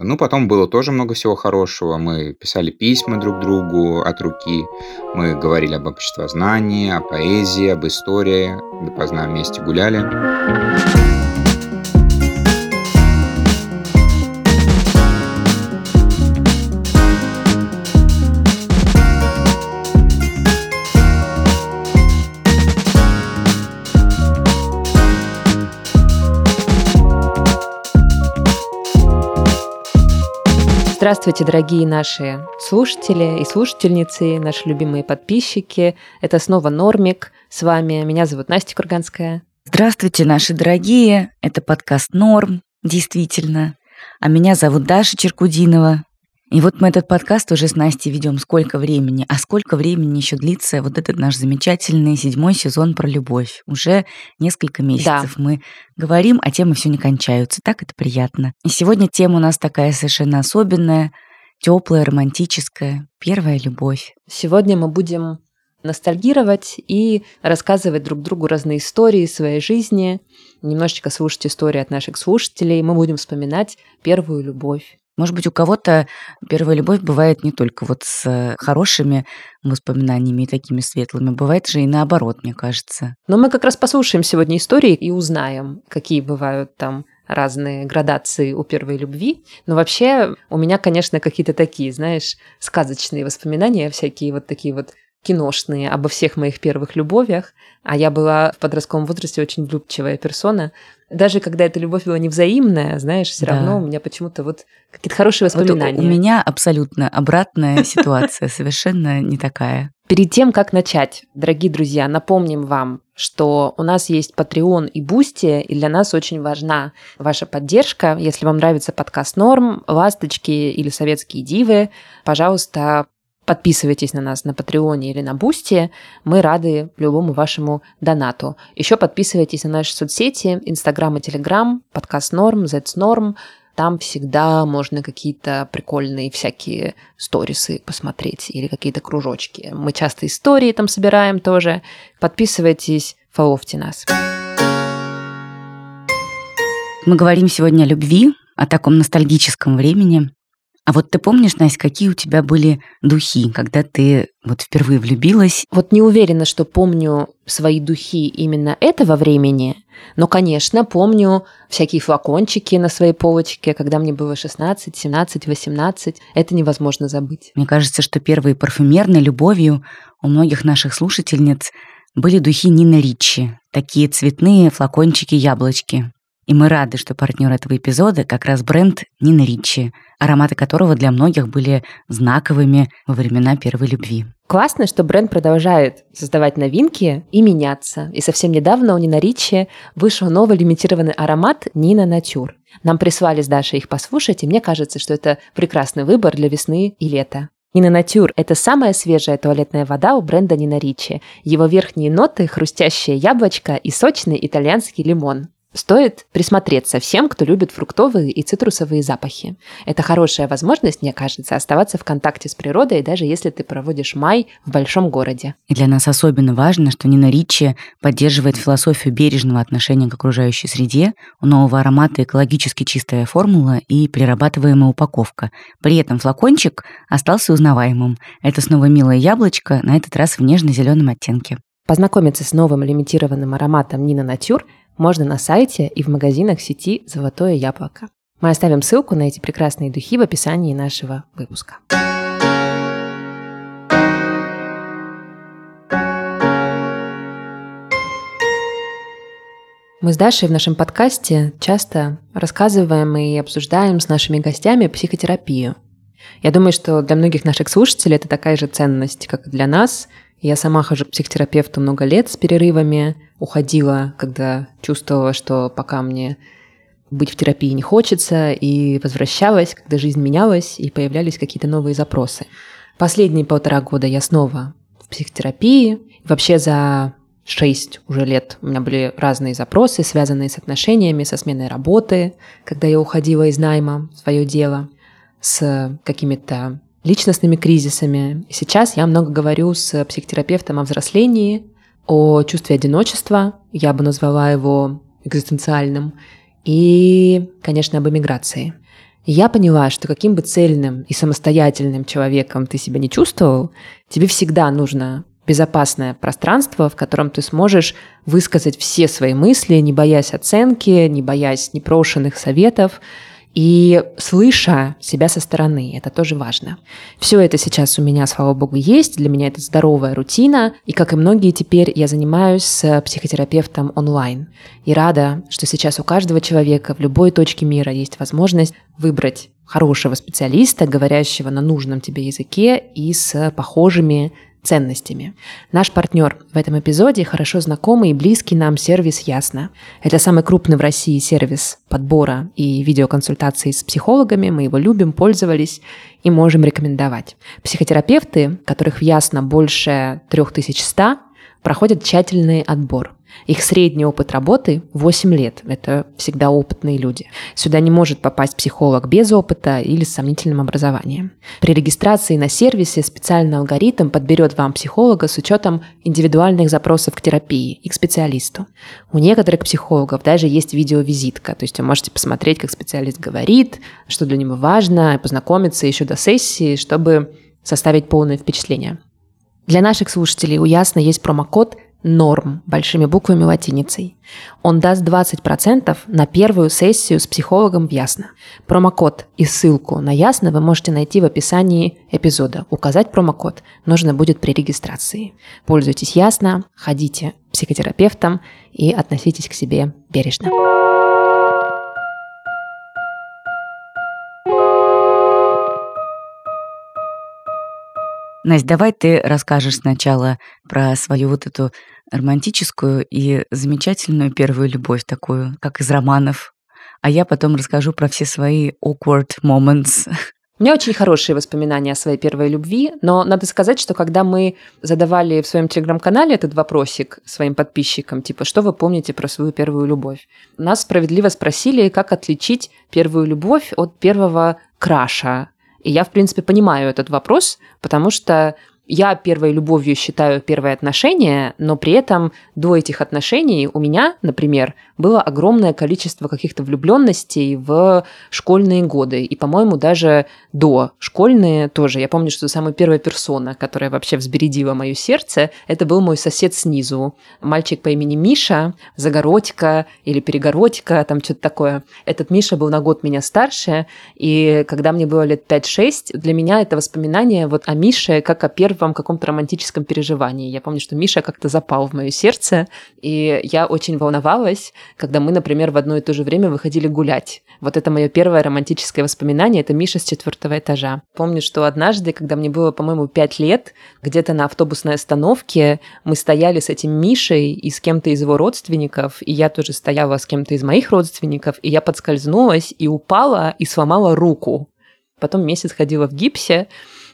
Ну, потом было тоже много всего хорошего. Мы писали письма друг другу от руки. Мы говорили об обществознании, о поэзии, об истории. Допоздна вместе гуляли. Здравствуйте, дорогие наши слушатели и слушательницы, наши любимые подписчики. Это снова Нормик. С вами меня зовут Настя Курганская. Здравствуйте, наши дорогие. Это подкаст Норм, действительно. А меня зовут Даша Черкудинова. И вот мы этот подкаст уже с Настей ведем сколько времени, а сколько времени еще длится вот этот наш замечательный седьмой сезон про любовь. Уже несколько месяцев да. мы говорим, а темы все не кончаются. Так это приятно. И сегодня тема у нас такая совершенно особенная, теплая, романтическая, первая любовь. Сегодня мы будем ностальгировать и рассказывать друг другу разные истории своей жизни, немножечко слушать истории от наших слушателей. Мы будем вспоминать первую любовь. Может быть, у кого-то первая любовь бывает не только вот с хорошими воспоминаниями и такими светлыми, бывает же и наоборот, мне кажется. Но мы как раз послушаем сегодня истории и узнаем, какие бывают там разные градации у первой любви. Но вообще у меня, конечно, какие-то такие, знаешь, сказочные воспоминания, всякие вот такие вот киношные обо всех моих первых любовях, а я была в подростковом возрасте очень влюбчивая персона. Даже когда эта любовь была невзаимная, знаешь, все да. равно у меня почему-то вот какие-то хорошие воспоминания. Вот у меня абсолютно обратная ситуация, совершенно не такая. Перед тем, как начать, дорогие друзья, напомним вам, что у нас есть Patreon и Boosty, и для нас очень важна ваша поддержка. Если вам нравится подкаст Норм, Ласточки или Советские Дивы, пожалуйста, Подписывайтесь на нас на Патреоне или на Boosty. Мы рады любому вашему донату. Еще подписывайтесь на наши соцсети, Инстаграм и Телеграм, подкаст Норм, That's Norm. Там всегда можно какие-то прикольные всякие сторисы посмотреть или какие-то кружочки. Мы часто истории там собираем тоже. Подписывайтесь, фоловьте нас. Мы говорим сегодня о любви, о таком ностальгическом времени. А вот ты помнишь, Настя, какие у тебя были духи, когда ты вот впервые влюбилась? Вот не уверена, что помню свои духи именно этого времени, но, конечно, помню всякие флакончики на своей полочке, когда мне было 16, 17, 18. Это невозможно забыть. Мне кажется, что первой парфюмерной любовью у многих наших слушательниц были духи Нина Ричи. Такие цветные флакончики-яблочки. И мы рады, что партнер этого эпизода как раз бренд Нина Ричи, ароматы которого для многих были знаковыми во времена первой любви. Классно, что бренд продолжает создавать новинки и меняться. И совсем недавно у Нина Ричи вышел новый лимитированный аромат Нина Натюр. Нам прислали с Дашей их послушать, и мне кажется, что это прекрасный выбор для весны и лета. Нина Натюр – это самая свежая туалетная вода у бренда Нина Ричи. Его верхние ноты – хрустящее яблочко и сочный итальянский лимон. Стоит присмотреться всем, кто любит фруктовые и цитрусовые запахи. Это хорошая возможность, мне кажется, оставаться в контакте с природой, даже если ты проводишь май в большом городе. И для нас особенно важно, что Нина Ричи поддерживает философию бережного отношения к окружающей среде, у нового аромата экологически чистая формула и перерабатываемая упаковка. При этом флакончик остался узнаваемым. Это снова милое яблочко, на этот раз в нежно-зеленом оттенке. Познакомиться с новым лимитированным ароматом Нина Натюр можно на сайте и в магазинах сети «Золотое яблоко». Мы оставим ссылку на эти прекрасные духи в описании нашего выпуска. Мы с Дашей в нашем подкасте часто рассказываем и обсуждаем с нашими гостями психотерапию. Я думаю, что для многих наших слушателей это такая же ценность, как и для нас – я сама хожу к психотерапевту много лет с перерывами. Уходила, когда чувствовала, что пока мне быть в терапии не хочется, и возвращалась, когда жизнь менялась, и появлялись какие-то новые запросы. Последние полтора года я снова в психотерапии. Вообще за шесть уже лет у меня были разные запросы, связанные с отношениями, со сменой работы, когда я уходила из найма свое дело, с какими-то личностными кризисами. Сейчас я много говорю с психотерапевтом о взрослении, о чувстве одиночества, я бы назвала его экзистенциальным, и, конечно, об эмиграции. Я поняла, что каким бы цельным и самостоятельным человеком ты себя не чувствовал, тебе всегда нужно безопасное пространство, в котором ты сможешь высказать все свои мысли, не боясь оценки, не боясь непрошенных советов, и слыша себя со стороны. Это тоже важно. Все это сейчас у меня, слава богу, есть. Для меня это здоровая рутина. И, как и многие теперь, я занимаюсь с психотерапевтом онлайн. И рада, что сейчас у каждого человека в любой точке мира есть возможность выбрать хорошего специалиста, говорящего на нужном тебе языке и с похожими ценностями. Наш партнер в этом эпизоде хорошо знакомый и близкий нам сервис Ясно. Это самый крупный в России сервис подбора и видеоконсультаций с психологами. Мы его любим, пользовались и можем рекомендовать. Психотерапевты, которых в Ясно больше 3100, проходят тщательный отбор. Их средний опыт работы 8 лет. Это всегда опытные люди. Сюда не может попасть психолог без опыта или с сомнительным образованием. При регистрации на сервисе специальный алгоритм подберет вам психолога с учетом индивидуальных запросов к терапии и к специалисту. У некоторых психологов даже есть видеовизитка, то есть вы можете посмотреть, как специалист говорит, что для него важно, познакомиться еще до сессии, чтобы составить полное впечатление. Для наших слушателей у Ясно есть промокод норм большими буквами латиницей. Он даст 20% на первую сессию с психологом в Ясно. Промокод и ссылку на Ясно вы можете найти в описании эпизода. Указать промокод нужно будет при регистрации. Пользуйтесь Ясно, ходите к психотерапевтам и относитесь к себе бережно. Настя, давай ты расскажешь сначала про свою вот эту романтическую и замечательную первую любовь такую, как из романов. А я потом расскажу про все свои awkward moments. У меня очень хорошие воспоминания о своей первой любви, но надо сказать, что когда мы задавали в своем телеграм-канале этот вопросик своим подписчикам, типа, что вы помните про свою первую любовь, нас справедливо спросили, как отличить первую любовь от первого краша, и я, в принципе, понимаю этот вопрос, потому что я первой любовью считаю первые отношения, но при этом до этих отношений у меня, например, было огромное количество каких-то влюбленностей в школьные годы. И, по-моему, даже до школьные тоже. Я помню, что самая первая персона, которая вообще взбередила мое сердце, это был мой сосед снизу. Мальчик по имени Миша, Загородько или Перегородько, там что-то такое. Этот Миша был на год меня старше, и когда мне было лет 5-6, для меня это воспоминание вот о Мише как о первом первом каком-то романтическом переживании. Я помню, что Миша как-то запал в мое сердце, и я очень волновалась, когда мы, например, в одно и то же время выходили гулять. Вот это мое первое романтическое воспоминание, это Миша с четвертого этажа. Помню, что однажды, когда мне было, по-моему, пять лет, где-то на автобусной остановке мы стояли с этим Мишей и с кем-то из его родственников, и я тоже стояла с кем-то из моих родственников, и я подскользнулась и упала и сломала руку. Потом месяц ходила в гипсе,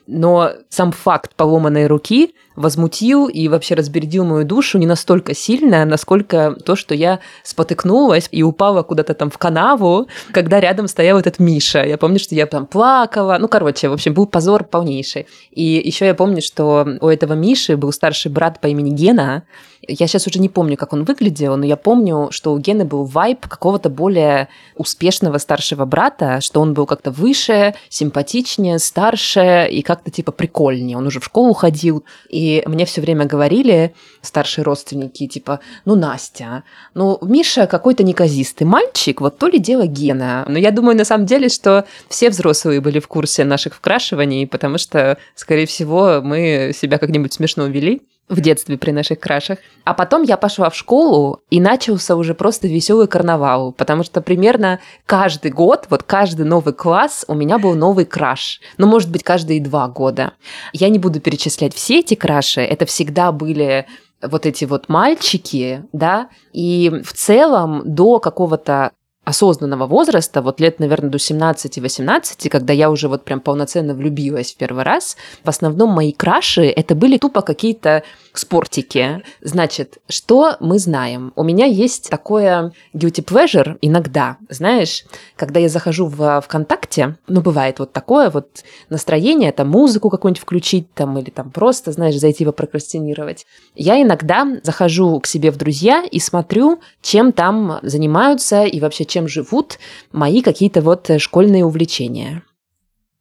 но сам факт поломанной руки возмутил и вообще разбередил мою душу не настолько сильно, насколько то, что я спотыкнулась и упала куда-то там в канаву, когда рядом стоял этот Миша. Я помню, что я там плакала. Ну, короче, в общем, был позор полнейший. И еще я помню, что у этого Миши был старший брат по имени Гена. Я сейчас уже не помню, как он выглядел, но я помню, что у Гены был вайб какого-то более успешного старшего брата, что он был как-то выше, симпатичнее, старше и как-то типа прикольнее. Он уже в школу ходил. И мне все время говорили старшие родственники, типа, ну, Настя, ну, Миша какой-то неказистый мальчик, вот то ли дело Гена. Но я думаю, на самом деле, что все взрослые были в курсе наших вкрашиваний, потому что, скорее всего, мы себя как-нибудь смешно вели в детстве при наших крашах. А потом я пошла в школу, и начался уже просто веселый карнавал, потому что примерно каждый год, вот каждый новый класс у меня был новый краш. Ну, может быть, каждые два года. Я не буду перечислять все эти краши, это всегда были вот эти вот мальчики, да, и в целом до какого-то осознанного возраста, вот лет, наверное, до 17-18, когда я уже вот прям полноценно влюбилась в первый раз, в основном мои краши это были тупо какие-то спортики. Значит, что мы знаем? У меня есть такое guilty pleasure иногда, знаешь, когда я захожу в ВКонтакте, ну, бывает вот такое вот настроение, там музыку какую-нибудь включить там или там просто, знаешь, зайти попрокрастинировать. Я иногда захожу к себе в друзья и смотрю, чем там занимаются и вообще чем живут мои какие-то вот школьные увлечения.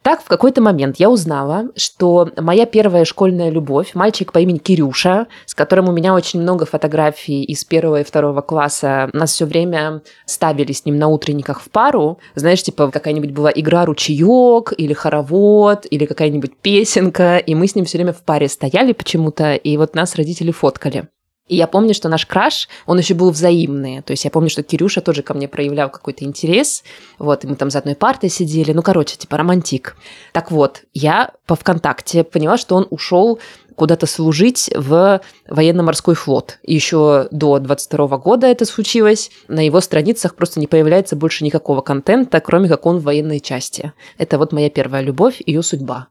Так, в какой-то момент я узнала, что моя первая школьная любовь, мальчик по имени Кирюша, с которым у меня очень много фотографий из первого и второго класса, нас все время ставили с ним на утренниках в пару. Знаешь, типа какая-нибудь была игра «Ручеек» или «Хоровод», или какая-нибудь песенка, и мы с ним все время в паре стояли почему-то, и вот нас родители фоткали. И я помню, что наш краш, он еще был взаимный. То есть я помню, что Кирюша тоже ко мне проявлял какой-то интерес. Вот, и мы там за одной партой сидели. Ну, короче, типа романтик. Так вот, я по ВКонтакте поняла, что он ушел куда-то служить в военно-морской флот. Еще до 22 года это случилось. На его страницах просто не появляется больше никакого контента, кроме как он в военной части. Это вот моя первая любовь, ее судьба.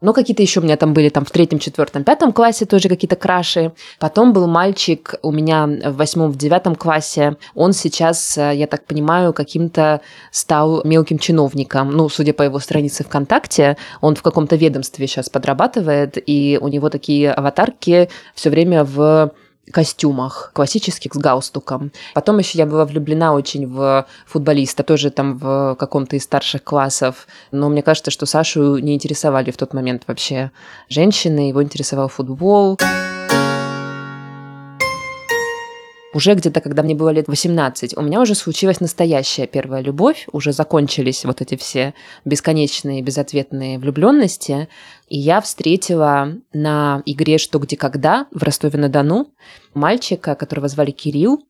Но какие-то еще у меня там были там в третьем, четвертом, пятом классе тоже какие-то краши. Потом был мальчик у меня в восьмом, в девятом классе. Он сейчас, э, я так понимаю, каким-то стал мелким чиновником. Ну, судя по его странице ВКонтакте, он в каком-то ведомстве сейчас подрабатывает, и у него такие аватарки все время в костюмах классических с галстуком. Потом еще я была влюблена очень в футболиста, тоже там в каком-то из старших классов. Но мне кажется, что Сашу не интересовали в тот момент вообще женщины, его интересовал футбол. Уже где-то, когда мне было лет 18, у меня уже случилась настоящая первая любовь, уже закончились вот эти все бесконечные, безответные влюбленности, и я встретила на игре «Что, где, когда» в Ростове-на-Дону мальчика, которого звали Кирилл,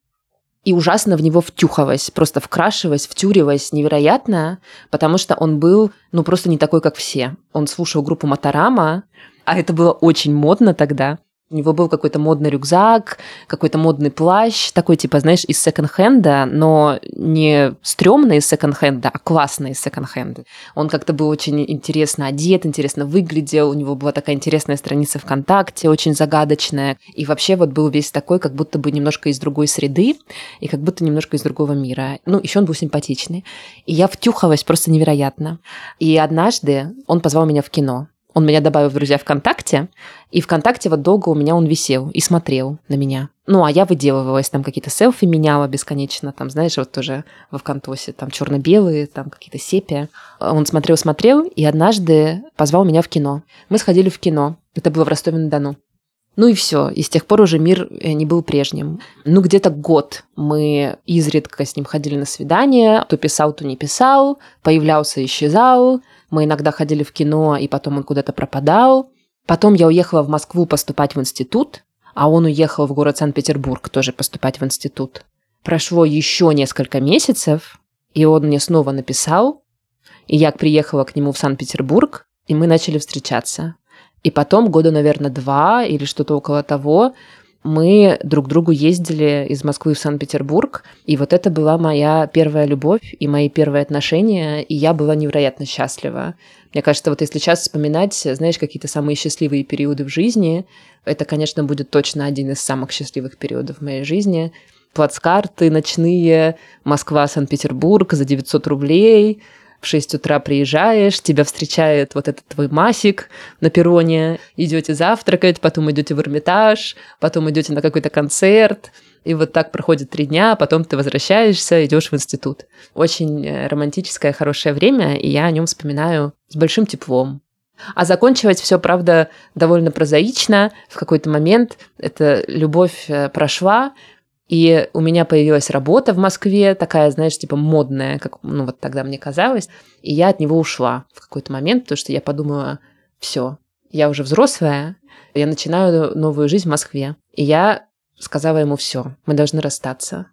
и ужасно в него втюхалась, просто вкрашивалась, втюривалась невероятно, потому что он был, ну, просто не такой, как все. Он слушал группу Моторама, а это было очень модно тогда. У него был какой-то модный рюкзак, какой-то модный плащ, такой типа, знаешь, из секонд-хенда, но не стрёмный из секонд-хенда, а классный из секонд-хенда. Он как-то был очень интересно одет, интересно выглядел, у него была такая интересная страница ВКонтакте, очень загадочная. И вообще вот был весь такой, как будто бы немножко из другой среды и как будто немножко из другого мира. Ну, еще он был симпатичный. И я втюхалась просто невероятно. И однажды он позвал меня в кино. Он меня добавил в друзья ВКонтакте, и ВКонтакте вот долго у меня он висел и смотрел на меня. Ну, а я выделывалась, там какие-то селфи меняла бесконечно, там, знаешь, вот тоже во ВКонтосе, там черно-белые, там какие-то сепия. Он смотрел-смотрел, и однажды позвал меня в кино. Мы сходили в кино. Это было в Ростове-на-Дону. Ну и все. И с тех пор уже мир э, не был прежним. Ну, где-то год мы изредка с ним ходили на свидания. То писал, то не писал. Появлялся, исчезал. Мы иногда ходили в кино, и потом он куда-то пропадал. Потом я уехала в Москву поступать в институт, а он уехал в город Санкт-Петербург тоже поступать в институт. Прошло еще несколько месяцев, и он мне снова написал, и я приехала к нему в Санкт-Петербург, и мы начали встречаться. И потом, года, наверное, два или что-то около того, мы друг к другу ездили из Москвы в Санкт-Петербург, и вот это была моя первая любовь и мои первые отношения, и я была невероятно счастлива. Мне кажется, вот если сейчас вспоминать, знаешь, какие-то самые счастливые периоды в жизни, это, конечно, будет точно один из самых счастливых периодов в моей жизни. Плацкарты ночные, Москва, Санкт-Петербург за 900 рублей – в 6 утра приезжаешь, тебя встречает вот этот твой масик на перроне, идете завтракать, потом идете в Эрмитаж, потом идете на какой-то концерт, и вот так проходит три дня, потом ты возвращаешься, идешь в институт. Очень э, романтическое, хорошее время, и я о нем вспоминаю с большим теплом. А закончилось все, правда, довольно прозаично. В какой-то момент эта любовь э, прошла, и у меня появилась работа в Москве, такая, знаешь, типа модная, как, ну, вот тогда мне казалось. И я от него ушла в какой-то момент, потому что я подумала, все, я уже взрослая, я начинаю новую жизнь в Москве. И я сказала ему, все, мы должны расстаться.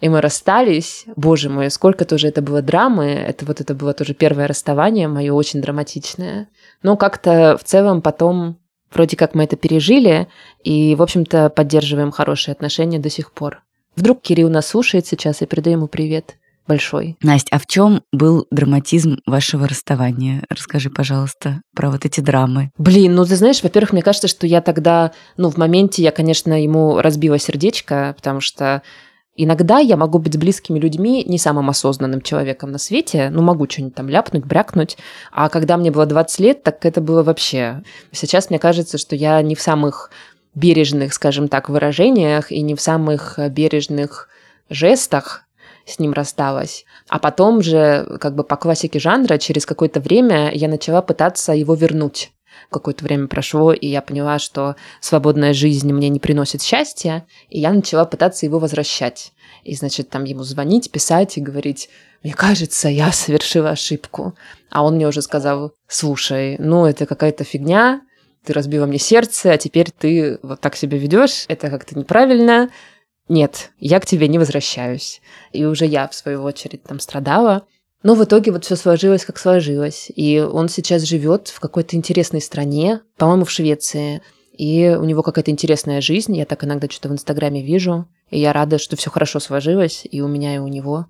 И мы расстались. Боже мой, сколько тоже это было драмы. Это вот это было тоже первое расставание мое, очень драматичное. Но как-то в целом потом Вроде как мы это пережили и, в общем-то, поддерживаем хорошие отношения до сих пор. Вдруг Кирилл нас слушает сейчас, и передаю ему привет большой. Настя, а в чем был драматизм вашего расставания? Расскажи, пожалуйста, про вот эти драмы. Блин, ну ты знаешь, во-первых, мне кажется, что я тогда, ну в моменте я, конечно, ему разбила сердечко, потому что Иногда я могу быть с близкими людьми не самым осознанным человеком на свете, ну, могу что-нибудь там ляпнуть, брякнуть, а когда мне было 20 лет, так это было вообще... Сейчас мне кажется, что я не в самых бережных, скажем так, выражениях и не в самых бережных жестах, с ним рассталась. А потом же, как бы по классике жанра, через какое-то время я начала пытаться его вернуть. Какое-то время прошло, и я поняла, что свободная жизнь мне не приносит счастья, и я начала пытаться его возвращать. И, значит, там ему звонить, писать и говорить, мне кажется, я совершила ошибку. А он мне уже сказал, слушай, ну это какая-то фигня, ты разбила мне сердце, а теперь ты вот так себя ведешь, это как-то неправильно. Нет, я к тебе не возвращаюсь. И уже я, в свою очередь, там страдала. Но в итоге вот все сложилось, как сложилось. И он сейчас живет в какой-то интересной стране, по-моему, в Швеции. И у него какая-то интересная жизнь. Я так иногда что-то в Инстаграме вижу. И я рада, что все хорошо сложилось и у меня, и у него.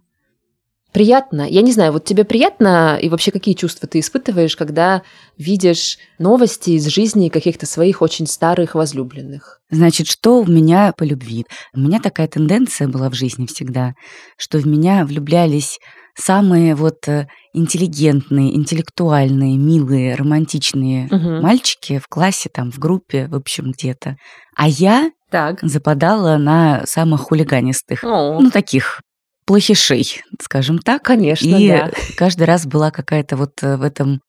Приятно. Я не знаю, вот тебе приятно и вообще какие чувства ты испытываешь, когда видишь новости из жизни каких-то своих очень старых возлюбленных? Значит, что у меня по любви? У меня такая тенденция была в жизни всегда, что в меня влюблялись самые вот э, интеллигентные, интеллектуальные, милые, романтичные угу. мальчики в классе, там, в группе, в общем, где-то. А я так. западала на самых хулиганистых. О. Ну, таких плохишей, скажем так. Конечно, И да. каждый раз была какая-то вот э, в этом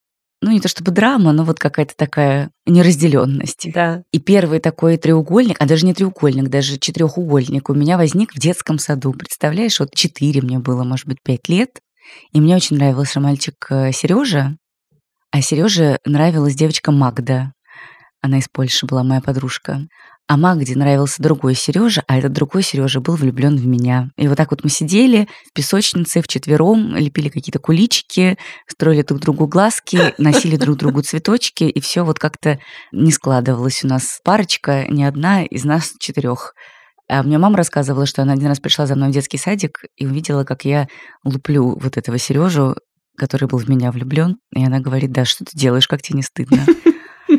ну, не то чтобы драма, но вот какая-то такая неразделенность. Да. И первый такой треугольник, а даже не треугольник, даже четырехугольник у меня возник в детском саду. Представляешь, вот четыре мне было, может быть, пять лет. И мне очень нравился мальчик э, Сережа, а Сереже нравилась девочка Магда. Она из Польши была моя подружка. А Магде нравился другой Сережа, а этот другой Сережа был влюблен в меня. И вот так вот мы сидели в песочнице вчетвером, лепили какие-то куличики, строили друг другу глазки, носили друг другу цветочки, и все вот как-то не складывалось у нас. Парочка, не одна из нас четырех. А мне мама рассказывала, что она один раз пришла за мной в детский садик и увидела, как я луплю вот этого Сережу, который был в меня влюблен. И она говорит, да, что ты делаешь, как тебе не стыдно?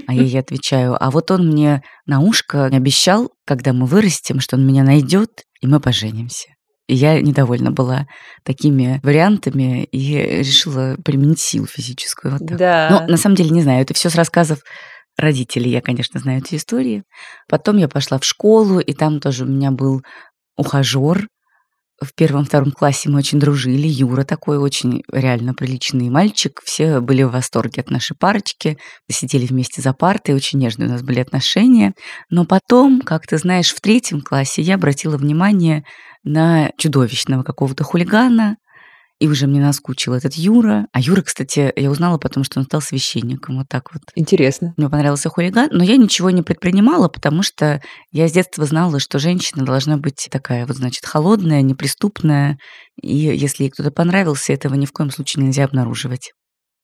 А я ей отвечаю, а вот он мне на ушко обещал, когда мы вырастем, что он меня найдет, и мы поженимся. И я недовольна была такими вариантами и решила применить силу физическую. Вот так. Да. Но на самом деле не знаю, это все с рассказов родителей. Я, конечно, знаю эти истории. Потом я пошла в школу, и там тоже у меня был ухажер, в первом-втором классе мы очень дружили. Юра такой очень реально приличный мальчик. Все были в восторге от нашей парочки. Сидели вместе за партой, очень нежные у нас были отношения. Но потом, как ты знаешь, в третьем классе я обратила внимание на чудовищного какого-то хулигана, и уже мне наскучил этот Юра. А Юра, кстати, я узнала потом, что он стал священником. Вот так вот. Интересно. Мне понравился хулиган, но я ничего не предпринимала, потому что я с детства знала, что женщина должна быть такая вот, значит, холодная, неприступная. И если ей кто-то понравился, этого ни в коем случае нельзя обнаруживать.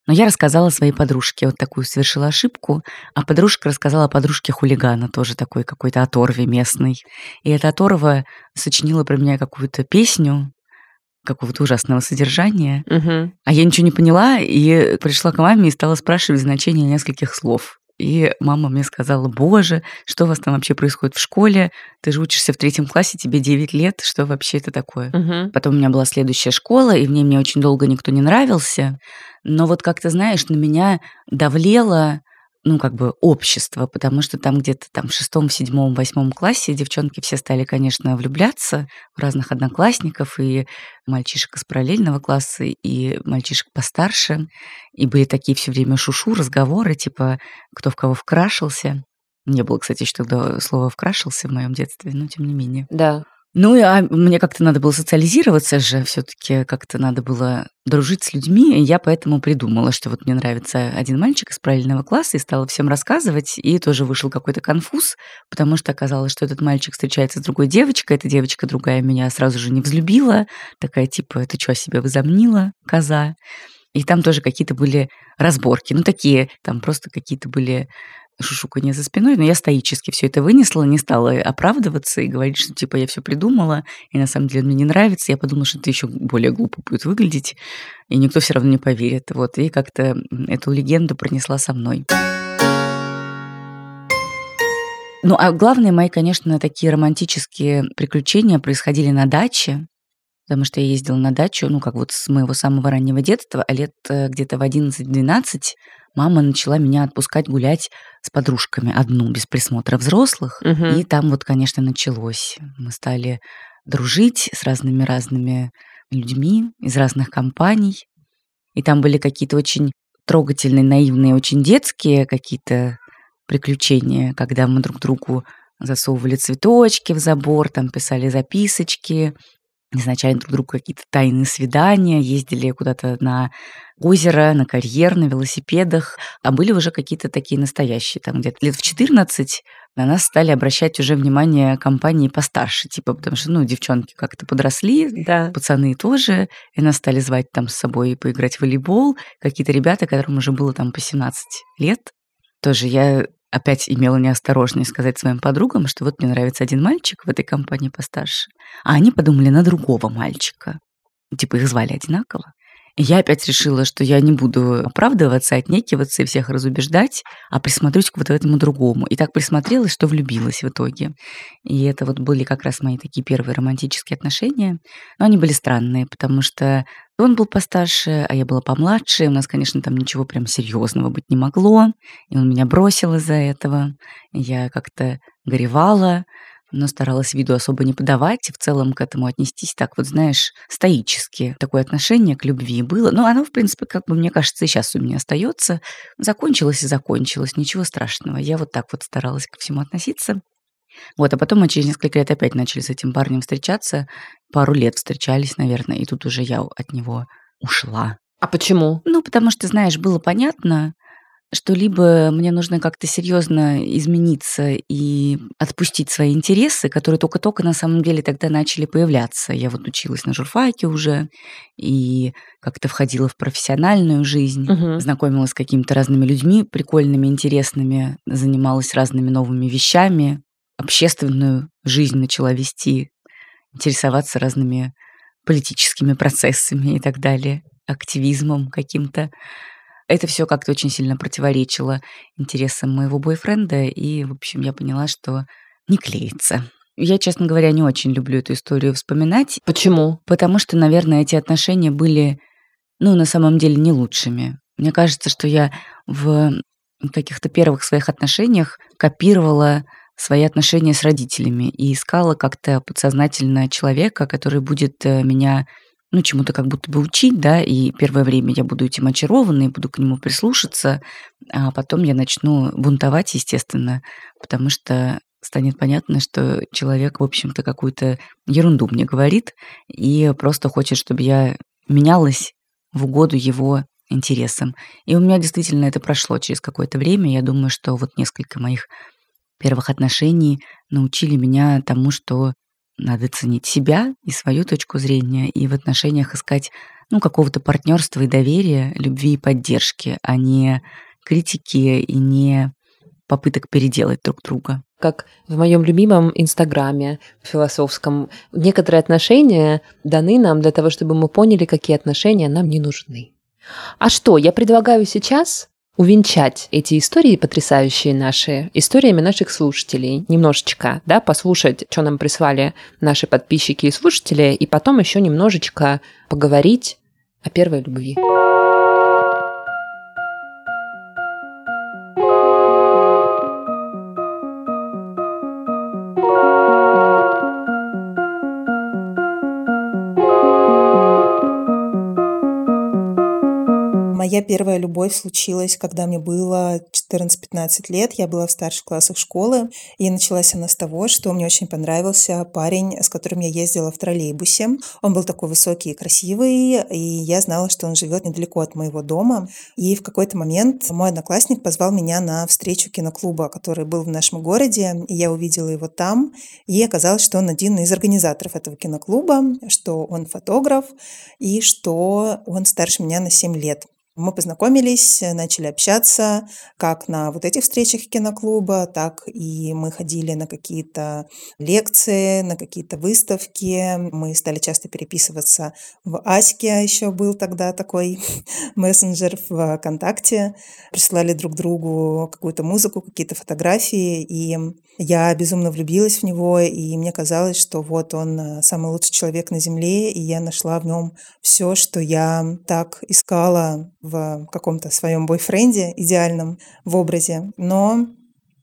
Но я рассказала своей подружке, вот такую совершила ошибку, а подружка рассказала подружке хулигана, тоже такой какой-то оторве местный. И эта оторва сочинила про меня какую-то песню, какого-то ужасного содержания. Угу. А я ничего не поняла и пришла к маме и стала спрашивать значение нескольких слов. И мама мне сказала, боже, что у вас там вообще происходит в школе? Ты же учишься в третьем классе, тебе 9 лет, что вообще это такое? Угу. Потом у меня была следующая школа, и в ней мне очень долго никто не нравился. Но вот как то знаешь, на меня давлело ну, как бы общество, потому что там где-то там в шестом, седьмом, восьмом классе девчонки все стали, конечно, влюбляться в разных одноклассников и мальчишек из параллельного класса, и мальчишек постарше. И были такие все время шушу, разговоры, типа, кто в кого вкрашился. Не было, кстати, еще тогда слова «вкрашился» в моем детстве, но тем не менее. Да. Ну, а мне как-то надо было социализироваться же, все-таки как-то надо было дружить с людьми, и я поэтому придумала, что вот мне нравится один мальчик из параллельного класса, и стала всем рассказывать, и тоже вышел какой-то конфуз, потому что оказалось, что этот мальчик встречается с другой девочкой, эта девочка другая меня сразу же не взлюбила, такая типа, ты что, себя возомнила, коза? И там тоже какие-то были разборки, ну такие, там просто какие-то были шушуканье за спиной, но я стоически все это вынесла, не стала оправдываться и говорить, что типа я все придумала, и на самом деле мне не нравится. Я подумала, что это еще более глупо будет выглядеть, и никто все равно не поверит. Вот, и как-то эту легенду пронесла со мной. Ну, а главные мои, конечно, такие романтические приключения происходили на даче, потому что я ездила на дачу, ну, как вот с моего самого раннего детства, а лет э, где-то в 11-12 мама начала меня отпускать гулять с подружками одну, без присмотра взрослых. Угу. И там вот, конечно, началось. Мы стали дружить с разными-разными людьми из разных компаний. И там были какие-то очень трогательные, наивные, очень детские какие-то приключения, когда мы друг другу засовывали цветочки в забор, там писали записочки, назначали друг другу какие-то тайные свидания, ездили куда-то на озеро, на карьер, на велосипедах, а были уже какие-то такие настоящие. Там где-то лет в 14 на нас стали обращать уже внимание компании постарше, типа, потому что, ну, девчонки как-то подросли, Да. пацаны тоже, и нас стали звать там с собой поиграть в волейбол, какие-то ребята, которым уже было там по 17 лет. Тоже я опять имела неосторожность сказать своим подругам, что вот мне нравится один мальчик в этой компании постарше, а они подумали на другого мальчика. Типа их звали одинаково. И я опять решила, что я не буду оправдываться, отнекиваться и всех разубеждать, а присмотрюсь к вот этому другому. И так присмотрелась, что влюбилась в итоге. И это вот были как раз мои такие первые романтические отношения. Но они были странные, потому что он был постарше, а я была помладше. У нас, конечно, там ничего прям серьезного быть не могло. И он меня бросил из-за этого. Я как-то горевала, но старалась виду особо не подавать и в целом к этому отнестись так вот, знаешь, стоически. Такое отношение к любви было. Но оно, в принципе, как бы, мне кажется, и сейчас у меня остается. Закончилось и закончилось, ничего страшного. Я вот так вот старалась ко всему относиться. Вот, а потом мы через несколько лет опять начали с этим парнем встречаться. Пару лет встречались, наверное, и тут уже я от него ушла. А почему? Ну, потому что, знаешь, было понятно, что либо мне нужно как-то серьезно измениться и отпустить свои интересы, которые только-только на самом деле тогда начали появляться. Я вот училась на журфаке уже и как-то входила в профессиональную жизнь, Мгм. знакомилась с какими-то разными людьми прикольными, интересными, занималась разными новыми вещами, общественную жизнь начала вести, интересоваться разными политическими процессами и так далее, активизмом каким-то. Это все как-то очень сильно противоречило интересам моего бойфренда, и, в общем, я поняла, что не клеится. Я, честно говоря, не очень люблю эту историю вспоминать, Почему? потому что, наверное, эти отношения были, ну, на самом деле, не лучшими. Мне кажется, что я в каких-то первых своих отношениях копировала свои отношения с родителями и искала как-то подсознательно человека, который будет э, меня ну, чему-то как будто бы учить, да, и первое время я буду этим очарована и буду к нему прислушаться, а потом я начну бунтовать, естественно, потому что станет понятно, что человек, в общем-то, какую-то ерунду мне говорит и просто хочет, чтобы я менялась в угоду его интересам. И у меня действительно это прошло через какое-то время. Я думаю, что вот несколько моих первых отношений научили меня тому, что надо ценить себя и свою точку зрения, и в отношениях искать ну, какого-то партнерства и доверия, любви и поддержки, а не критики и не попыток переделать друг друга. Как в моем любимом инстаграме философском, некоторые отношения даны нам для того, чтобы мы поняли, какие отношения нам не нужны. А что, я предлагаю сейчас увенчать эти истории потрясающие наши историями наших слушателей немножечко, да, послушать, что нам прислали наши подписчики и слушатели, и потом еще немножечко поговорить о первой любви. Моя первая любовь случилась, когда мне было 14-15 лет. Я была в старших классах школы. И началась она с того, что мне очень понравился парень, с которым я ездила в троллейбусе. Он был такой высокий и красивый, и я знала, что он живет недалеко от моего дома. И в какой-то момент мой одноклассник позвал меня на встречу киноклуба, который был в нашем городе. И я увидела его там. И оказалось, что он один из организаторов этого киноклуба, что он фотограф и что он старше меня на 7 лет. Мы познакомились, начали общаться как на вот этих встречах киноклуба, так и мы ходили на какие-то лекции, на какие-то выставки. Мы стали часто переписываться в Аське, еще был тогда такой мессенджер в ВКонтакте. Присылали друг другу какую-то музыку, какие-то фотографии, и я безумно влюбилась в него, и мне казалось, что вот он самый лучший человек на Земле, и я нашла в нем все, что я так искала в каком-то своем бойфренде идеальном в образе. Но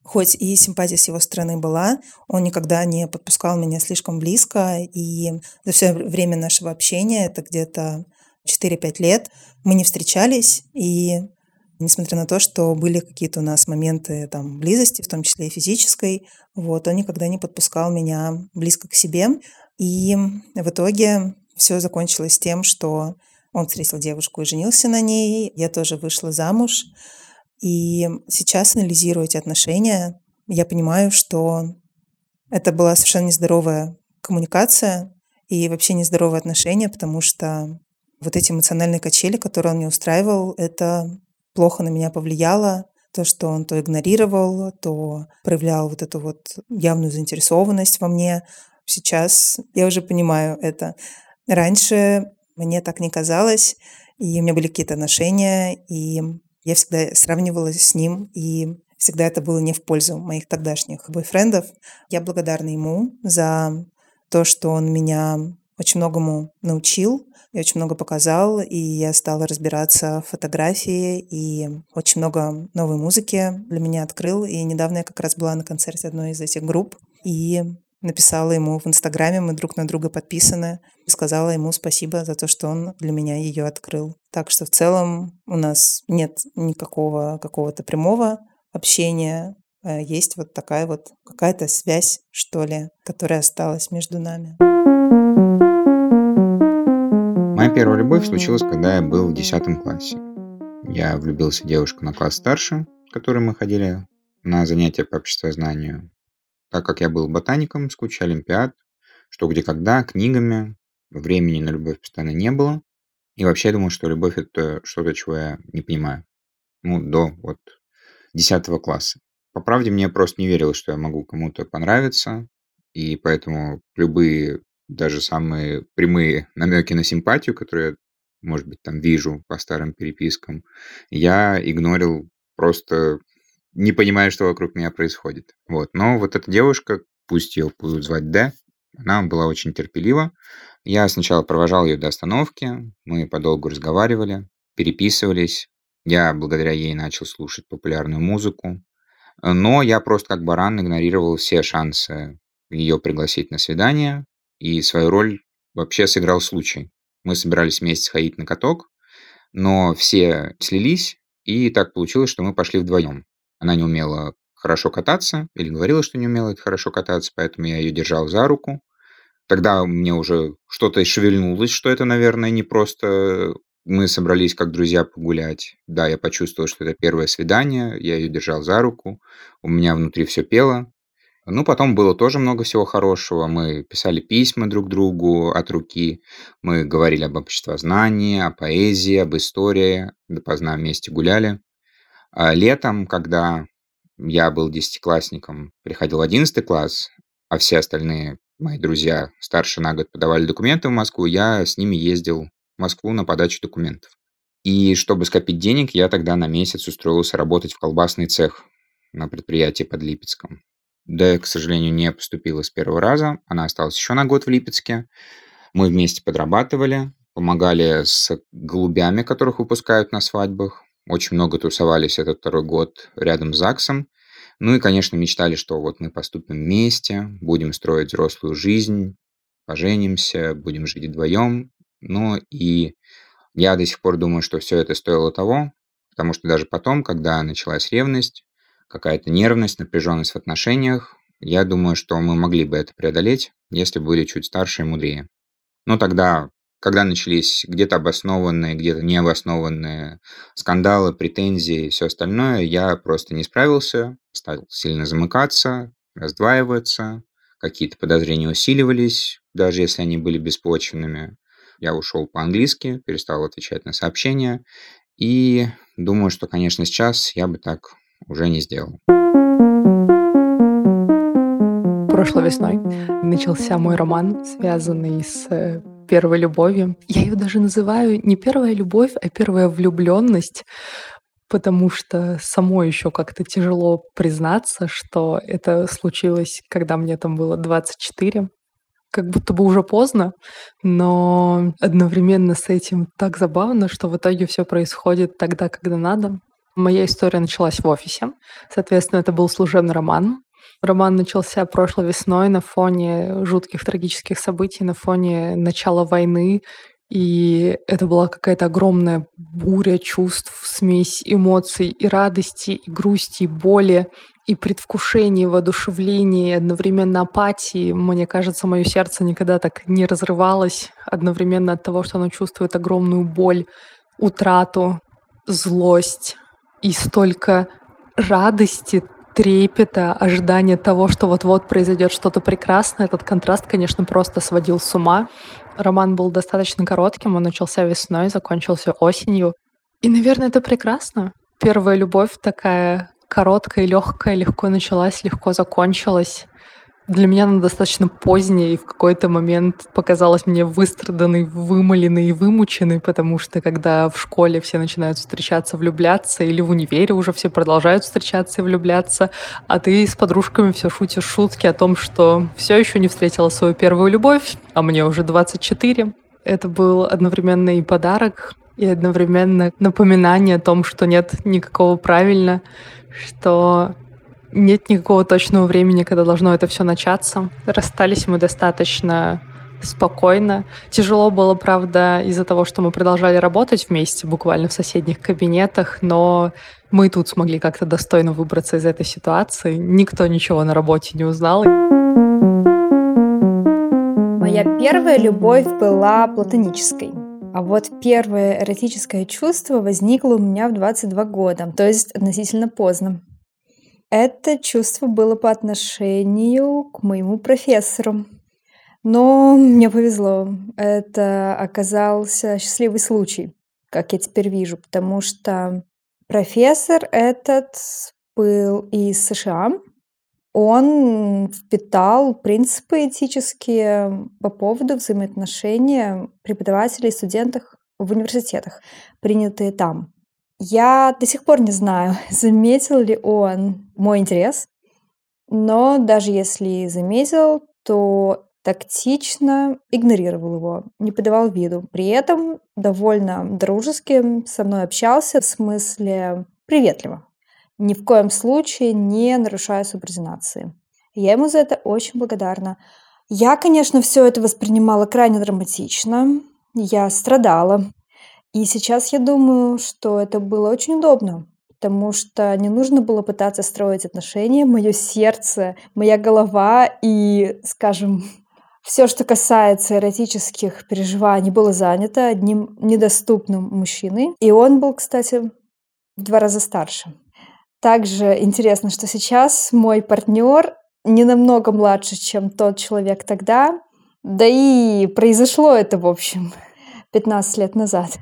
хоть и симпатия с его стороны была, он никогда не подпускал меня слишком близко, и за все время нашего общения, это где-то 4-5 лет, мы не встречались, и несмотря на то, что были какие-то у нас моменты там близости, в том числе и физической, вот, он никогда не подпускал меня близко к себе, и в итоге все закончилось тем, что он встретил девушку и женился на ней, я тоже вышла замуж, и сейчас, анализируя эти отношения, я понимаю, что это была совершенно нездоровая коммуникация и вообще нездоровые отношения, потому что вот эти эмоциональные качели, которые он мне устраивал, это плохо на меня повлияло. То, что он то игнорировал, то проявлял вот эту вот явную заинтересованность во мне. Сейчас я уже понимаю это. Раньше мне так не казалось, и у меня были какие-то отношения, и я всегда сравнивалась с ним, и всегда это было не в пользу моих тогдашних бойфрендов. Я благодарна ему за то, что он меня очень многому научил и очень много показал, и я стала разбираться в фотографии, и очень много новой музыки для меня открыл. И недавно я как раз была на концерте одной из этих групп, и написала ему в Инстаграме, мы друг на друга подписаны, и сказала ему спасибо за то, что он для меня ее открыл. Так что в целом у нас нет никакого какого-то прямого общения, а есть вот такая вот какая-то связь, что ли, которая осталась между нами. Моя первая любовь случилась, когда я был в 10 классе. Я влюбился в девушку на класс старше, с которой мы ходили на занятия по обществознанию. Так как я был ботаником с кучей олимпиад, что где когда, книгами, времени на любовь постоянно не было. И вообще я думал, что любовь это что-то, чего я не понимаю. Ну, до вот 10 класса. По правде, мне просто не верилось, что я могу кому-то понравиться. И поэтому любые, даже самые прямые намеки на симпатию, которые я, может быть, там вижу по старым перепискам, я игнорил просто не понимая, что вокруг меня происходит. Вот. Но вот эта девушка, пусть ее будут звать Д, она была очень терпелива. Я сначала провожал ее до остановки, мы подолгу разговаривали, переписывались. Я благодаря ей начал слушать популярную музыку. Но я просто как баран игнорировал все шансы ее пригласить на свидание, и свою роль вообще сыграл случай. Мы собирались вместе ходить на каток, но все слились, и так получилось, что мы пошли вдвоем. Она не умела хорошо кататься или говорила, что не умела хорошо кататься, поэтому я ее держал за руку. Тогда мне уже что-то шевельнулось, что это, наверное, не просто мы собрались как друзья погулять. Да, я почувствовал, что это первое свидание, я ее держал за руку, у меня внутри все пело. Ну, потом было тоже много всего хорошего. Мы писали письма друг другу от руки, мы говорили об обществознании, о поэзии, об истории, допоздна вместе гуляли. А летом, когда я был десятиклассником, приходил одиннадцатый класс, а все остальные мои друзья старше на год подавали документы в Москву, я с ними ездил в Москву на подачу документов. И чтобы скопить денег, я тогда на месяц устроился работать в колбасный цех на предприятии под Липецком. Да, к сожалению, не поступила с первого раза. Она осталась еще на год в Липецке. Мы вместе подрабатывали, помогали с голубями, которых выпускают на свадьбах. Очень много тусовались этот второй год рядом с ЗАГСом. Ну и, конечно, мечтали, что вот мы поступим вместе, будем строить взрослую жизнь, поженимся, будем жить вдвоем. Ну и я до сих пор думаю, что все это стоило того, потому что даже потом, когда началась ревность, какая-то нервность, напряженность в отношениях, я думаю, что мы могли бы это преодолеть, если бы были чуть старше и мудрее. Но тогда когда начались где-то обоснованные, где-то необоснованные скандалы, претензии и все остальное, я просто не справился, стал сильно замыкаться, раздваиваться, какие-то подозрения усиливались, даже если они были беспочвенными. Я ушел по-английски, перестал отвечать на сообщения, и думаю, что, конечно, сейчас я бы так уже не сделал. Прошлой весной начался мой роман, связанный с э, первой любовью. Я ее даже называю не первая любовь, а первая влюбленность, потому что самой еще как-то тяжело признаться, что это случилось, когда мне там было 24 как будто бы уже поздно, но одновременно с этим так забавно, что в итоге все происходит тогда, когда надо. Моя история началась в офисе. Соответственно, это был служебный роман. Роман начался прошлой весной на фоне жутких трагических событий, на фоне начала войны. И это была какая-то огромная буря чувств, смесь эмоций и радости, и грусти, и боли, и предвкушения, и воодушевления, и одновременно апатии. Мне кажется, мое сердце никогда так не разрывалось одновременно от того, что оно чувствует огромную боль, утрату, злость и столько радости, трепета, ожидания того, что вот-вот произойдет что-то прекрасное. Этот контраст, конечно, просто сводил с ума. Роман был достаточно коротким, он начался весной, закончился осенью. И, наверное, это прекрасно. Первая любовь такая короткая, легкая, легко началась, легко закончилась для меня она достаточно поздняя и в какой-то момент показалась мне выстраданной, вымоленной и вымученной, потому что когда в школе все начинают встречаться, влюбляться, или в универе уже все продолжают встречаться и влюбляться, а ты с подружками все шутишь шутки о том, что все еще не встретила свою первую любовь, а мне уже 24. Это был одновременно и подарок, и одновременно напоминание о том, что нет никакого правильно, что нет никакого точного времени, когда должно это все начаться. Расстались мы достаточно спокойно. Тяжело было, правда, из-за того, что мы продолжали работать вместе, буквально в соседних кабинетах, но мы тут смогли как-то достойно выбраться из этой ситуации. Никто ничего на работе не узнал. Моя первая любовь была платонической. А вот первое эротическое чувство возникло у меня в 22 года, то есть относительно поздно. Это чувство было по отношению к моему профессору. Но мне повезло. Это оказался счастливый случай, как я теперь вижу, потому что профессор этот был из США. Он впитал принципы этические по поводу взаимоотношения преподавателей и студентов в университетах, принятые там. Я до сих пор не знаю, заметил ли он мой интерес, но даже если заметил, то тактично игнорировал его, не подавал виду. При этом довольно дружески со мной общался, в смысле приветливо. Ни в коем случае не нарушая субординации. Я ему за это очень благодарна. Я, конечно, все это воспринимала крайне драматично. Я страдала, и сейчас я думаю, что это было очень удобно, потому что не нужно было пытаться строить отношения. Мое сердце, моя голова и, скажем, все, что касается эротических переживаний, было занято одним недоступным мужчиной. И он был, кстати, в два раза старше. Также интересно, что сейчас мой партнер не намного младше, чем тот человек тогда. Да и произошло это, в общем, 15 лет назад.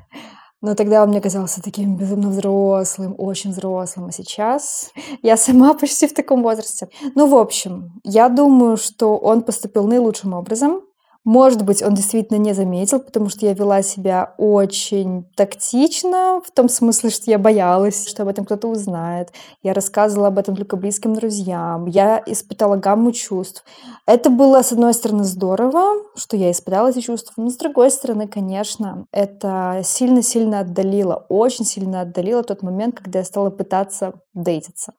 Но тогда он мне казался таким безумно взрослым, очень взрослым. А сейчас я сама почти в таком возрасте. Ну, в общем, я думаю, что он поступил наилучшим образом. Может быть, он действительно не заметил, потому что я вела себя очень тактично, в том смысле, что я боялась, что об этом кто-то узнает. Я рассказывала об этом только близким друзьям. Я испытала гамму чувств. Это было, с одной стороны, здорово, что я испытала эти чувства, но с другой стороны, конечно, это сильно-сильно отдалило, очень сильно отдалило тот момент, когда я стала пытаться дейтиться.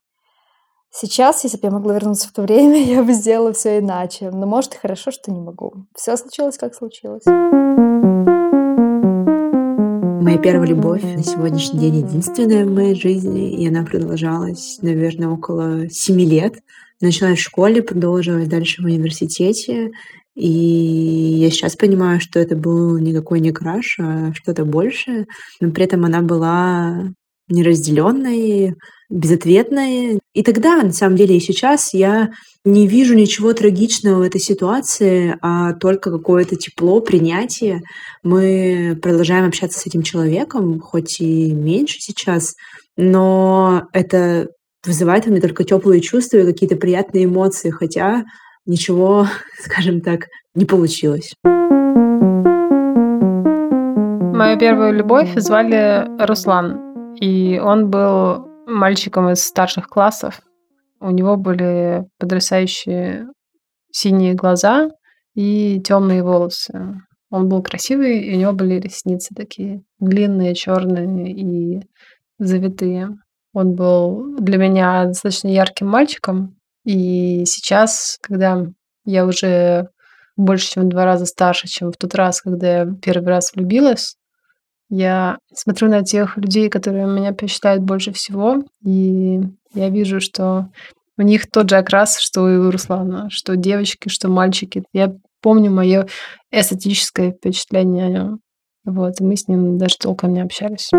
Сейчас, если бы я могла вернуться в то время, я бы сделала все иначе. Но может и хорошо, что не могу. Все случилось, как случилось. Моя первая любовь на сегодняшний день единственная в моей жизни, и она продолжалась, наверное, около семи лет. Началась в школе, продолжилась дальше в университете, и я сейчас понимаю, что это был никакой не краш, а что-то большее, но при этом она была неразделенной, безответной. И тогда, на самом деле, и сейчас я не вижу ничего трагичного в этой ситуации, а только какое-то тепло, принятие. Мы продолжаем общаться с этим человеком, хоть и меньше сейчас, но это вызывает у меня только теплые чувства и какие-то приятные эмоции, хотя ничего, скажем так, не получилось. Мою первую любовь звали Руслан. И он был мальчиком из старших классов. У него были потрясающие синие глаза и темные волосы. Он был красивый, и у него были ресницы такие длинные, черные и завитые. Он был для меня достаточно ярким мальчиком. И сейчас, когда я уже больше, чем в два раза старше, чем в тот раз, когда я первый раз влюбилась, я смотрю на тех людей, которые меня впечатляют больше всего, и я вижу, что у них тот же окрас, что и у Руслана, что девочки, что мальчики. Я помню мое эстетическое впечатление о нем. Вот, и мы с ним даже толком не общались.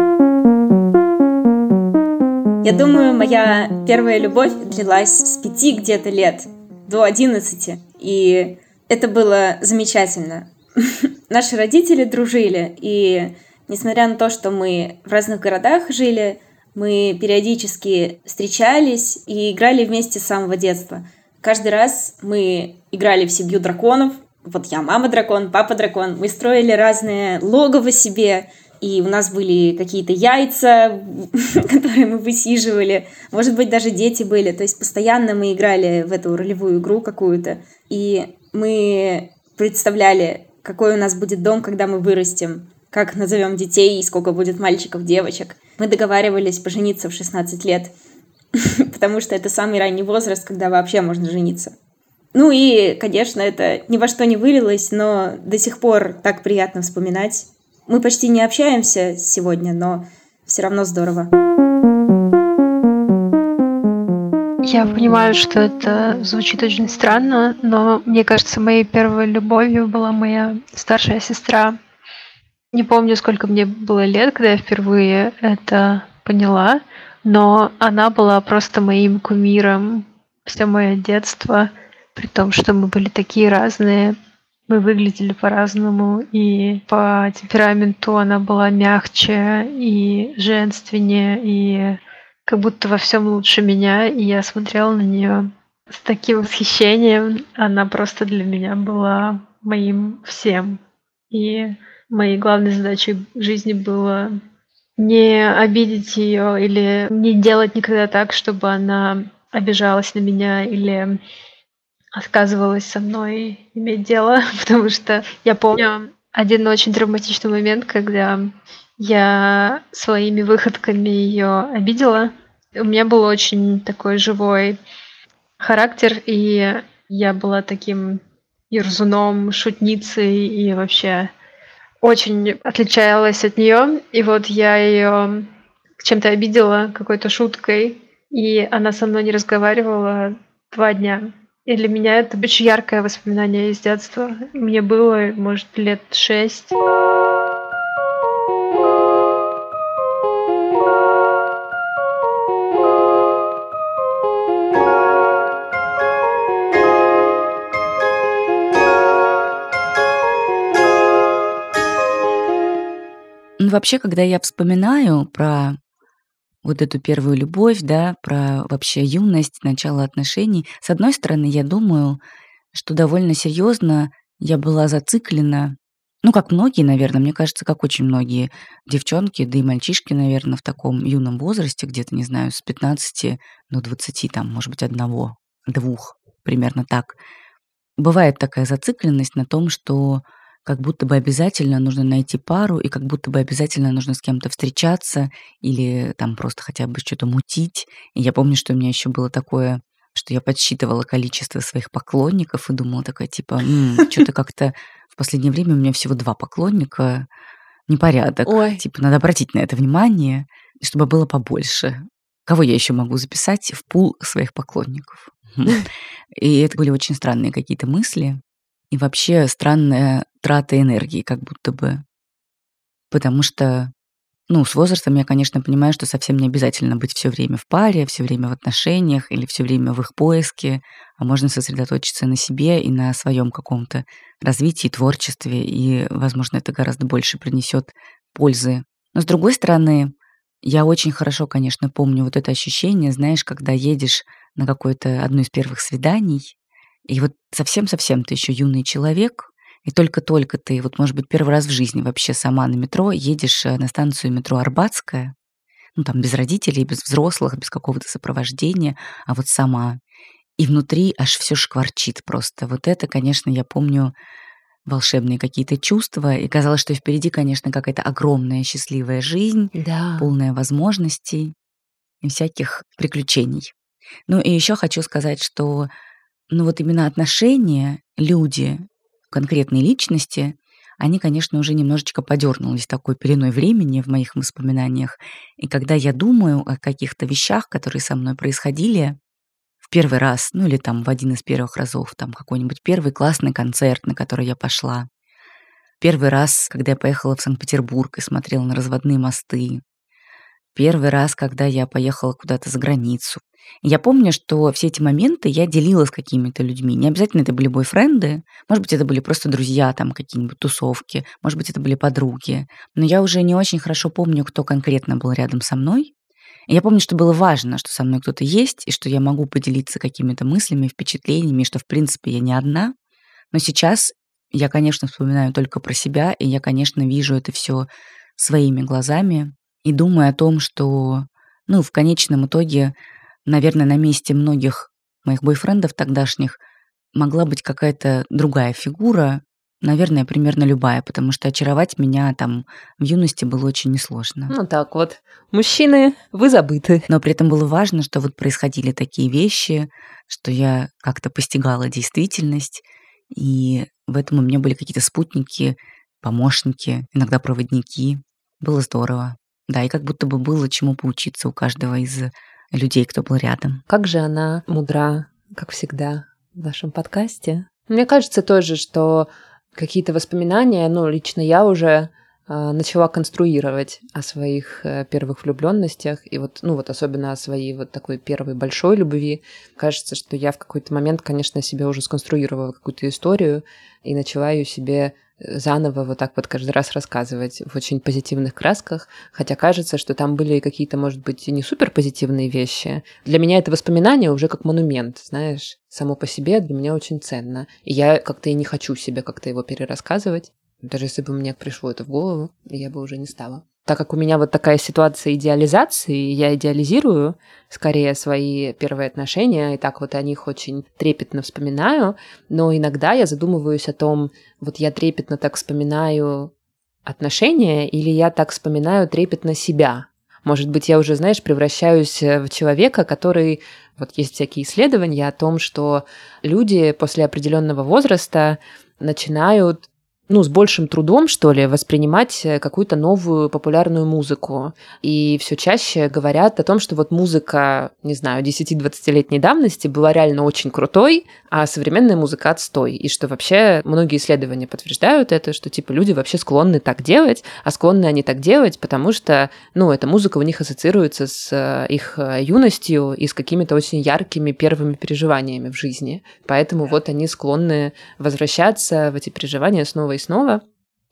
Я думаю, моя первая любовь длилась с пяти где-то лет до одиннадцати. И это было замечательно. Наши родители дружили, и несмотря на то, что мы в разных городах жили, мы периодически встречались и играли вместе с самого детства. Каждый раз мы играли в семью драконов. Вот я мама дракон, папа дракон. Мы строили разные логово себе, и у нас были какие-то яйца, которые мы высиживали. Может быть, даже дети были. То есть постоянно мы играли в эту ролевую игру какую-то. И мы представляли, какой у нас будет дом, когда мы вырастем, как назовем детей и сколько будет мальчиков, девочек. Мы договаривались пожениться в 16 лет, потому что это самый ранний возраст, когда вообще можно жениться. Ну и, конечно, это ни во что не вылилось, но до сих пор так приятно вспоминать. Мы почти не общаемся сегодня, но все равно здорово. Я понимаю, что это звучит очень странно, но мне кажется, моей первой любовью была моя старшая сестра. Не помню, сколько мне было лет, когда я впервые это поняла, но она была просто моим кумиром все мое детство, при том, что мы были такие разные, мы выглядели по-разному, и по темпераменту она была мягче и женственнее, и как будто во всем лучше меня, и я смотрела на нее с таким восхищением. Она просто для меня была моим всем. И моей главной задачей в жизни было не обидеть ее или не делать никогда так, чтобы она обижалась на меня или отказывалась со мной иметь дело, потому что я помню один очень травматичный момент, когда я своими выходками ее обидела. У меня был очень такой живой характер, и я была таким ерзуном, шутницей и вообще очень отличалась от нее. И вот я ее чем-то обидела какой-то шуткой, и она со мной не разговаривала два дня. И для меня это очень яркое воспоминание из детства. Мне было, может, лет шесть. Ну, вообще, когда я вспоминаю про вот эту первую любовь, да, про вообще юность, начало отношений, с одной стороны, я думаю, что довольно серьезно я была зациклена, ну, как многие, наверное, мне кажется, как очень многие девчонки, да и мальчишки, наверное, в таком юном возрасте, где-то, не знаю, с 15 до 20, там, может быть, одного, двух, примерно так. Бывает такая зацикленность на том, что как будто бы обязательно нужно найти пару, и как будто бы обязательно нужно с кем-то встречаться или там просто хотя бы что-то мутить. И я помню, что у меня еще было такое, что я подсчитывала количество своих поклонников и думала такая, типа, что-то как-то в последнее время у меня всего два поклонника, непорядок. Ой. Типа, надо обратить на это внимание, чтобы было побольше. Кого я еще могу записать в пул своих поклонников? И это были очень странные какие-то мысли. И вообще странная трата энергии, как будто бы. Потому что, ну, с возрастом я, конечно, понимаю, что совсем не обязательно быть все время в паре, все время в отношениях или все время в их поиске, а можно сосредоточиться на себе и на своем каком-то развитии, творчестве, и, возможно, это гораздо больше принесет пользы. Но с другой стороны, я очень хорошо, конечно, помню вот это ощущение, знаешь, когда едешь на какое-то одно из первых свиданий, и вот совсем-совсем ты еще юный человек, и только-только ты, вот, может быть, первый раз в жизни вообще сама на метро едешь э, на станцию метро Арбатская, ну, там, без родителей, без взрослых, без какого-то сопровождения, а вот сама. И внутри аж все шкварчит просто. Вот это, конечно, я помню волшебные какие-то чувства, и казалось, что впереди, конечно, какая-то огромная счастливая жизнь, Да. полная возможностей. и всяких приключений. Ну и еще хочу сказать, что ну вот именно отношения, люди, конкретные личности, они, конечно, уже немножечко подернулись такой пеленой времени в моих воспоминаниях. И когда я думаю о каких-то вещах, которые со мной происходили в первый раз, ну или там в один из первых разов, там какой-нибудь первый классный концерт, на который я пошла, первый раз, когда я поехала в Санкт-Петербург и смотрела на разводные мосты, первый раз, когда я поехала куда-то за границу, я помню, что все эти моменты я делила с какими-то людьми. Не обязательно это были бойфренды, может быть, это были просто друзья, там какие-нибудь тусовки, может быть, это были подруги. Но я уже не очень хорошо помню, кто конкретно был рядом со мной. Я помню, что было важно, что со мной кто-то есть, и что я могу поделиться какими-то мыслями, впечатлениями, что, в принципе, я не одна. Но сейчас я, конечно, вспоминаю только про себя, и я, конечно, вижу это все своими глазами и думаю о том, что, ну, в конечном итоге наверное, на месте многих моих бойфрендов тогдашних могла быть какая-то другая фигура, наверное, примерно любая, потому что очаровать меня там в юности было очень несложно. Ну так вот, мужчины, вы забыты. Но при этом было важно, что вот происходили такие вещи, что я как-то постигала действительность, и в этом у меня были какие-то спутники, помощники, иногда проводники. Было здорово. Да, и как будто бы было чему поучиться у каждого из людей, кто был рядом. Как же она мудра, как всегда, в нашем подкасте. Мне кажется тоже, что какие-то воспоминания, ну, лично я уже э, начала конструировать о своих э, первых влюбленностях и вот, ну, вот особенно о своей вот такой первой большой любви. Кажется, что я в какой-то момент, конечно, себе уже сконструировала какую-то историю и начала ее себе заново вот так вот каждый раз рассказывать в очень позитивных красках, хотя кажется, что там были какие-то, может быть, не супер позитивные вещи. Для меня это воспоминание уже как монумент, знаешь, само по себе для меня очень ценно. И я как-то и не хочу себе как-то его перерассказывать. Даже если бы мне пришло это в голову, я бы уже не стала так как у меня вот такая ситуация идеализации, я идеализирую скорее свои первые отношения, и так вот о них очень трепетно вспоминаю, но иногда я задумываюсь о том, вот я трепетно так вспоминаю отношения, или я так вспоминаю трепетно себя. Может быть, я уже, знаешь, превращаюсь в человека, который... Вот есть всякие исследования о том, что люди после определенного возраста начинают ну, с большим трудом, что ли, воспринимать э, какую-то новую популярную музыку. И все чаще говорят о том, что вот музыка, не знаю, 10-20-летней давности была реально очень крутой, а современная музыка отстой. И что вообще многие исследования подтверждают это, что типа люди вообще склонны так делать, а склонны они так делать, потому что, ну, эта музыка у них ассоциируется с э, их э, юностью и с какими-то очень яркими первыми переживаниями в жизни. Поэтому вот они склонны возвращаться в эти переживания снова и снова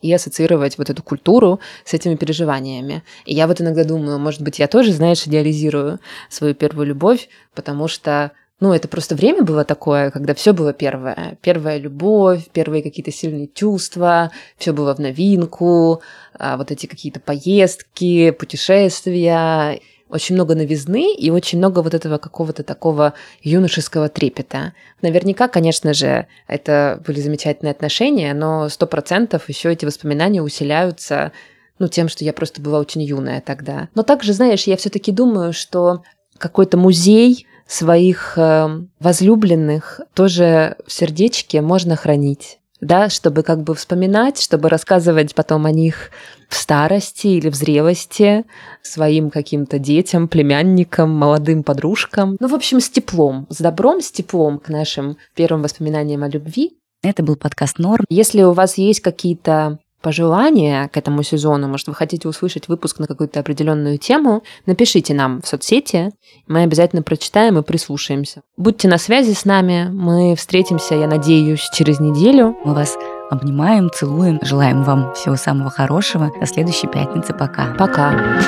и ассоциировать вот эту культуру с этими переживаниями. И я вот иногда думаю, может быть, я тоже, знаешь, идеализирую свою первую любовь, потому что ну, это просто время было такое, когда все было первое. Первая любовь, первые какие-то сильные чувства, все было в новинку, а вот эти какие-то поездки, путешествия очень много новизны и очень много вот этого какого-то такого юношеского трепета. Наверняка, конечно же, это были замечательные отношения, но сто процентов еще эти воспоминания усиляются ну, тем, что я просто была очень юная тогда. Но также, знаешь, я все-таки думаю, что какой-то музей своих э, возлюбленных тоже в сердечке можно хранить да, чтобы как бы вспоминать, чтобы рассказывать потом о них в старости или в зрелости своим каким-то детям, племянникам, молодым подружкам. Ну, в общем, с теплом, с добром, с теплом к нашим первым воспоминаниям о любви. Это был подкаст «Норм». Если у вас есть какие-то пожелания к этому сезону, может, вы хотите услышать выпуск на какую-то определенную тему, напишите нам в соцсети, мы обязательно прочитаем и прислушаемся. Будьте на связи с нами, мы встретимся, я надеюсь, через неделю. Мы вас обнимаем, целуем, желаем вам всего самого хорошего. До следующей пятницы. Пока. Пока.